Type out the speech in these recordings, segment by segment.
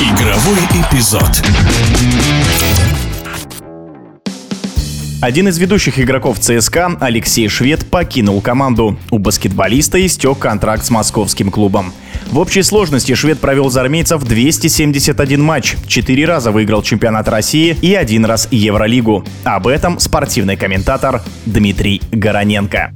Игровой эпизод. Один из ведущих игроков ЦСКА, Алексей Швед, покинул команду. У баскетболиста истек контракт с московским клубом. В общей сложности швед провел за армейцев 271 матч, 4 раза выиграл чемпионат России и один раз Евролигу. Об этом спортивный комментатор Дмитрий Гороненко.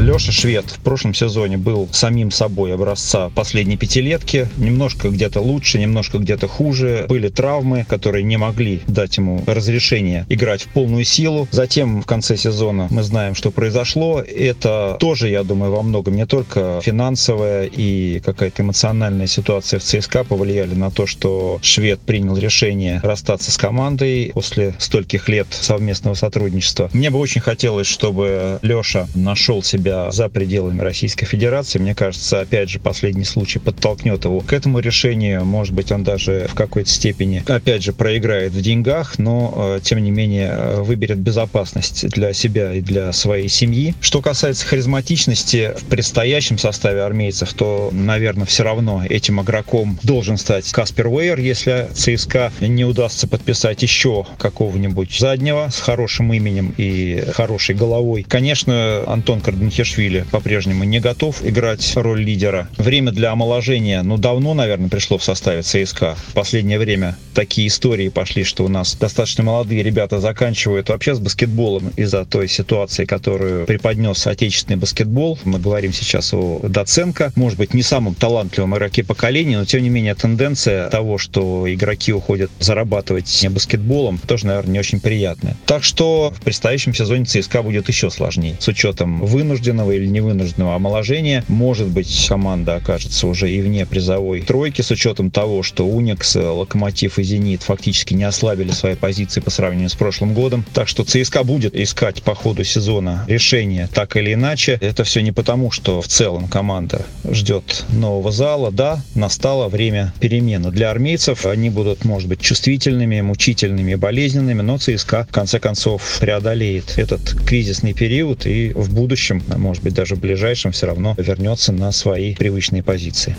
Леша Швед в прошлом сезоне был самим собой образца последней пятилетки. Немножко где-то лучше, немножко где-то хуже. Были травмы, которые не могли дать ему разрешение играть в полную силу. Затем в конце сезона мы знаем, что произошло. Это тоже, я думаю, во многом не только финансовая и какая-то эмоциональная ситуация в ЦСКА повлияли на то, что Швед принял решение расстаться с командой после стольких лет совместного сотрудничества. Мне бы очень хотелось, чтобы Леша нашел себя себя за пределами Российской Федерации. Мне кажется, опять же, последний случай подтолкнет его к этому решению. Может быть, он даже в какой-то степени, опять же, проиграет в деньгах, но, э, тем не менее, э, выберет безопасность для себя и для своей семьи. Что касается харизматичности в предстоящем составе армейцев, то, наверное, все равно этим игроком должен стать Каспер Уэйер, если ЦСКА не удастся подписать еще какого-нибудь заднего с хорошим именем и хорошей головой. Конечно, Антон Карденхи Квашишвили по-прежнему не готов играть роль лидера. Время для омоложения, ну, давно, наверное, пришло в составе ЦСКА. В последнее время такие истории пошли, что у нас достаточно молодые ребята заканчивают вообще с баскетболом из-за той ситуации, которую преподнес отечественный баскетбол. Мы говорим сейчас о Доценко, может быть, не самым талантливом игроке поколения, но, тем не менее, тенденция того, что игроки уходят зарабатывать баскетболом, тоже, наверное, не очень приятная. Так что в предстоящем сезоне ЦСКА будет еще сложнее, с учетом вынужденного вынужденного или невынужденного омоложения. Может быть, команда окажется уже и вне призовой тройки с учетом того, что Уникс, Локомотив и Зенит фактически не ослабили свои позиции по сравнению с прошлым годом. Так что ЦСКА будет искать по ходу сезона решение так или иначе. Это все не потому, что в целом команда ждет нового зала. Да, настало время перемены. Для армейцев они будут, может быть, чувствительными, мучительными, болезненными, но ЦСКА в конце концов преодолеет этот кризисный период и в будущем может быть, даже в ближайшем все равно вернется на свои привычные позиции.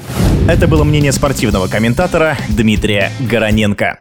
Это было мнение спортивного комментатора Дмитрия Гороненко.